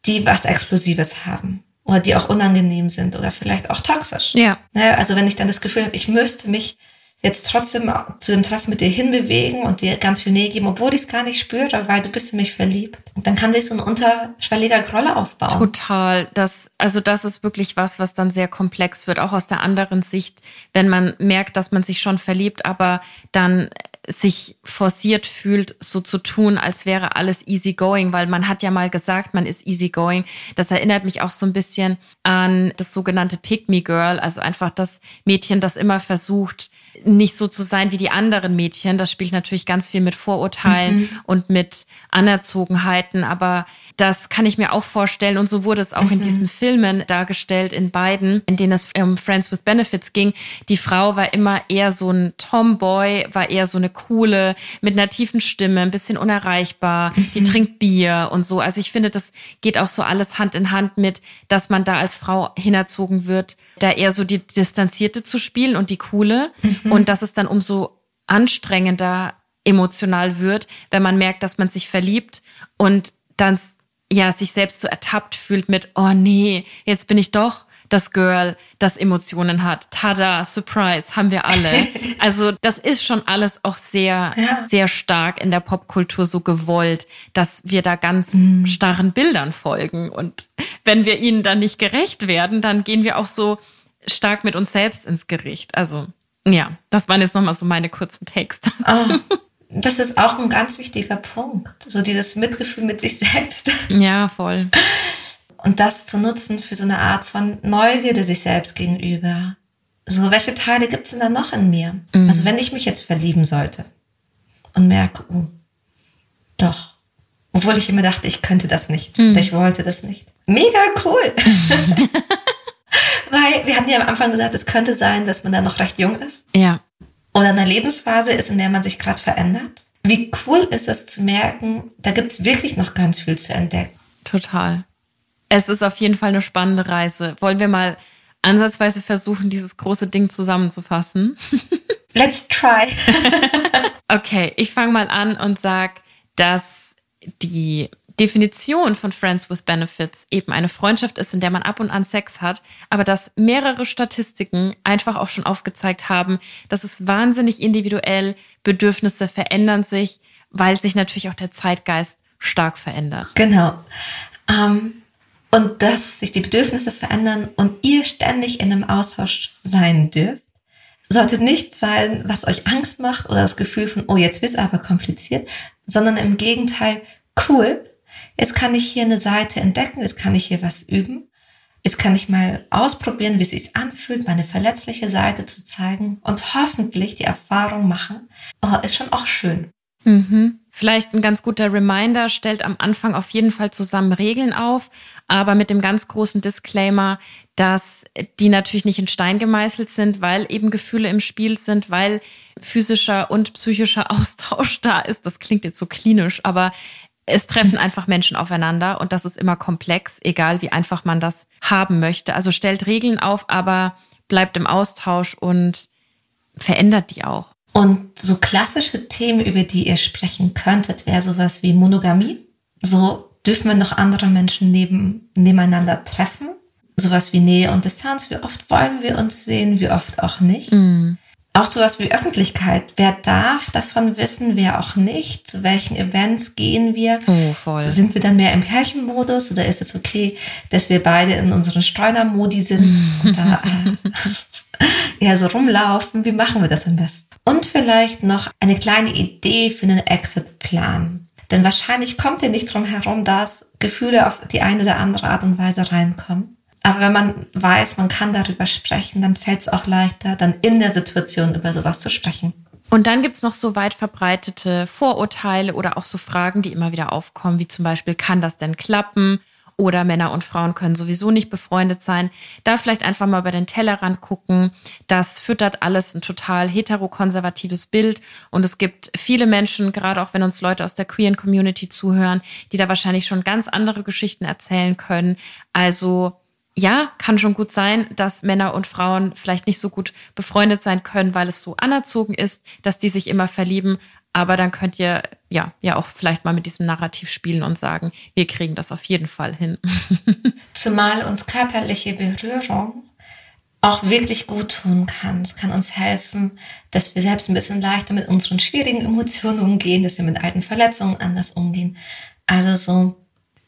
die was Explosives haben oder die auch unangenehm sind oder vielleicht auch toxisch. Ja. Naja, also wenn ich dann das Gefühl habe, ich müsste mich jetzt trotzdem zu dem Treffen mit dir hinbewegen und dir ganz viel Nähe geben, obwohl ich es gar nicht spüre, weil du bist in mich verliebt. Und dann kann sich so ein unterschwelliger Grolle aufbauen. Total. Das, also das ist wirklich was, was dann sehr komplex wird, auch aus der anderen Sicht, wenn man merkt, dass man sich schon verliebt, aber dann sich forciert fühlt, so zu tun, als wäre alles easy going, weil man hat ja mal gesagt, man ist easy going. Das erinnert mich auch so ein bisschen an das sogenannte Pick Me Girl, also einfach das Mädchen, das immer versucht, nicht so zu sein wie die anderen Mädchen. Das spielt natürlich ganz viel mit Vorurteilen mhm. und mit Anerzogenheiten, aber das kann ich mir auch vorstellen. Und so wurde es auch mhm. in diesen Filmen dargestellt, in beiden, in denen es um Friends with Benefits ging. Die Frau war immer eher so ein Tomboy, war eher so eine coole, mit einer tiefen Stimme, ein bisschen unerreichbar, mhm. die trinkt Bier und so. Also ich finde, das geht auch so alles Hand in Hand mit, dass man da als Frau hinerzogen wird, da eher so die Distanzierte zu spielen und die coole. Mhm. Und dass es dann umso anstrengender emotional wird, wenn man merkt, dass man sich verliebt und dann ja sich selbst so ertappt fühlt mit, oh nee, jetzt bin ich doch das Girl, das Emotionen hat. Tada, Surprise, haben wir alle. Also das ist schon alles auch sehr, ja. sehr stark in der Popkultur so gewollt, dass wir da ganz mhm. starren Bildern folgen. Und wenn wir ihnen dann nicht gerecht werden, dann gehen wir auch so stark mit uns selbst ins Gericht. Also ja, das waren jetzt nochmal so meine kurzen Texte. Oh, das ist auch ein ganz wichtiger Punkt. So dieses Mitgefühl mit sich selbst. Ja, voll. Und das zu nutzen für so eine Art von Neugierde sich selbst gegenüber. So, welche Teile gibt es denn da noch in mir? Mhm. Also wenn ich mich jetzt verlieben sollte und merke, oh, doch, obwohl ich immer dachte, ich könnte das nicht, mhm. ich wollte das nicht. Mega cool. Weil wir hatten ja am Anfang gesagt, es könnte sein, dass man da noch recht jung ist. Ja oder eine Lebensphase ist, in der man sich gerade verändert. Wie cool ist es zu merken, da gibt es wirklich noch ganz viel zu entdecken. Total. Es ist auf jeden Fall eine spannende Reise. Wollen wir mal ansatzweise versuchen, dieses große Ding zusammenzufassen? Let's try. okay, ich fange mal an und sag, dass die Definition von Friends with Benefits eben eine Freundschaft ist, in der man ab und an Sex hat, aber dass mehrere Statistiken einfach auch schon aufgezeigt haben, dass es wahnsinnig individuell, Bedürfnisse verändern sich, weil sich natürlich auch der Zeitgeist stark verändert. Genau. Ähm, und dass sich die Bedürfnisse verändern und ihr ständig in einem Austausch sein dürft, sollte nicht sein, was euch Angst macht oder das Gefühl von, oh, jetzt wird's aber kompliziert, sondern im Gegenteil, cool, Jetzt kann ich hier eine Seite entdecken, jetzt kann ich hier was üben. Jetzt kann ich mal ausprobieren, wie es sich anfühlt, meine verletzliche Seite zu zeigen und hoffentlich die Erfahrung machen. Oh, ist schon auch schön. Mhm. Vielleicht ein ganz guter Reminder, stellt am Anfang auf jeden Fall zusammen Regeln auf, aber mit dem ganz großen Disclaimer, dass die natürlich nicht in Stein gemeißelt sind, weil eben Gefühle im Spiel sind, weil physischer und psychischer Austausch da ist. Das klingt jetzt so klinisch, aber es treffen einfach Menschen aufeinander und das ist immer komplex, egal wie einfach man das haben möchte. Also stellt Regeln auf, aber bleibt im Austausch und verändert die auch. Und so klassische Themen, über die ihr sprechen könntet, wäre sowas wie Monogamie. So dürfen wir noch andere Menschen neben, nebeneinander treffen. Sowas wie Nähe und Distanz. Wie oft wollen wir uns sehen, wie oft auch nicht. Mm. Auch sowas wie Öffentlichkeit. Wer darf davon wissen, wer auch nicht? Zu welchen Events gehen wir? Oh, voll. Sind wir dann mehr im Pärchenmodus oder ist es okay, dass wir beide in unseren Streunermodi sind und da äh, eher so rumlaufen? Wie machen wir das am besten? Und vielleicht noch eine kleine Idee für einen Exit-Plan. Denn wahrscheinlich kommt ihr nicht drum herum, dass Gefühle auf die eine oder andere Art und Weise reinkommen. Aber wenn man weiß, man kann darüber sprechen, dann fällt es auch leichter, dann in der Situation über sowas zu sprechen. Und dann gibt's noch so weit verbreitete Vorurteile oder auch so Fragen, die immer wieder aufkommen, wie zum Beispiel, kann das denn klappen? oder Männer und Frauen können sowieso nicht befreundet sein. Da vielleicht einfach mal über den Tellerrand gucken. Das füttert alles ein total heterokonservatives Bild. Und es gibt viele Menschen, gerade auch wenn uns Leute aus der queeren Community zuhören, die da wahrscheinlich schon ganz andere Geschichten erzählen können. Also ja, kann schon gut sein, dass Männer und Frauen vielleicht nicht so gut befreundet sein können, weil es so anerzogen ist, dass die sich immer verlieben. Aber dann könnt ihr ja, ja auch vielleicht mal mit diesem Narrativ spielen und sagen, wir kriegen das auf jeden Fall hin. Zumal uns körperliche Berührung auch wirklich gut tun kann. Es kann uns helfen, dass wir selbst ein bisschen leichter mit unseren schwierigen Emotionen umgehen, dass wir mit alten Verletzungen anders umgehen. Also so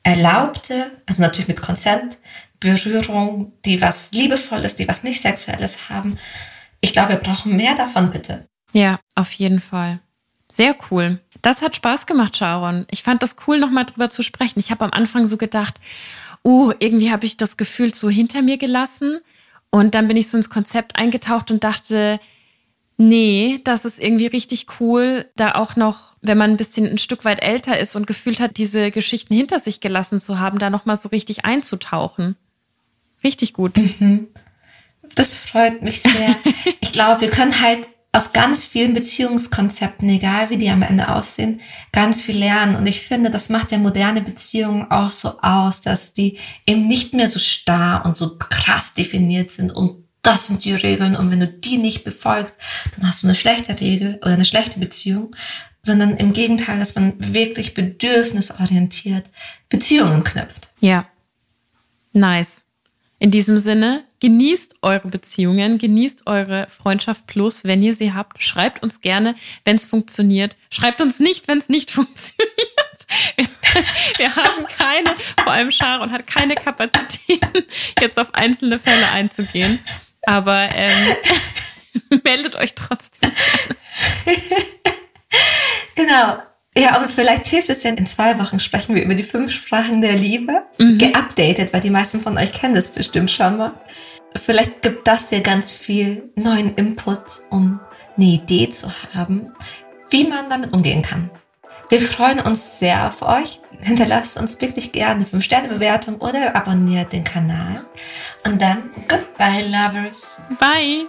erlaubte, also natürlich mit Konsent, Berührung, die was Liebevolles, die was nicht Sexuelles haben. Ich glaube, wir brauchen mehr davon, bitte. Ja, auf jeden Fall. Sehr cool. Das hat Spaß gemacht, Sharon. Ich fand das cool, nochmal drüber zu sprechen. Ich habe am Anfang so gedacht, uh, irgendwie habe ich das Gefühl so hinter mir gelassen. Und dann bin ich so ins Konzept eingetaucht und dachte, nee, das ist irgendwie richtig cool, da auch noch, wenn man ein bisschen ein Stück weit älter ist und gefühlt hat, diese Geschichten hinter sich gelassen zu haben, da nochmal so richtig einzutauchen. Richtig gut. Mhm. Das freut mich sehr. ich glaube, wir können halt aus ganz vielen Beziehungskonzepten, egal wie die am Ende aussehen, ganz viel lernen. Und ich finde, das macht ja moderne Beziehungen auch so aus, dass die eben nicht mehr so starr und so krass definiert sind und das sind die Regeln und wenn du die nicht befolgst, dann hast du eine schlechte Regel oder eine schlechte Beziehung, sondern im Gegenteil, dass man wirklich bedürfnisorientiert Beziehungen knüpft. Ja. Nice. In diesem Sinne, genießt eure Beziehungen, genießt eure Freundschaft plus, wenn ihr sie habt. Schreibt uns gerne, wenn es funktioniert. Schreibt uns nicht, wenn es nicht funktioniert. Wir, wir, haben keine, vor allem Sharon hat keine Kapazitäten, jetzt auf einzelne Fälle einzugehen. Aber ähm, meldet euch trotzdem. genau. Ja, aber vielleicht hilft es ja, in zwei Wochen sprechen wir über die fünf Sprachen der Liebe. Mhm. Geupdatet, weil die meisten von euch kennen das bestimmt schon mal. Vielleicht gibt das ja ganz viel neuen Input, um eine Idee zu haben, wie man damit umgehen kann. Wir freuen uns sehr auf euch. Hinterlasst uns wirklich gerne eine 5-Sterne-Bewertung oder abonniert den Kanal. Und dann, goodbye, Lovers. Bye.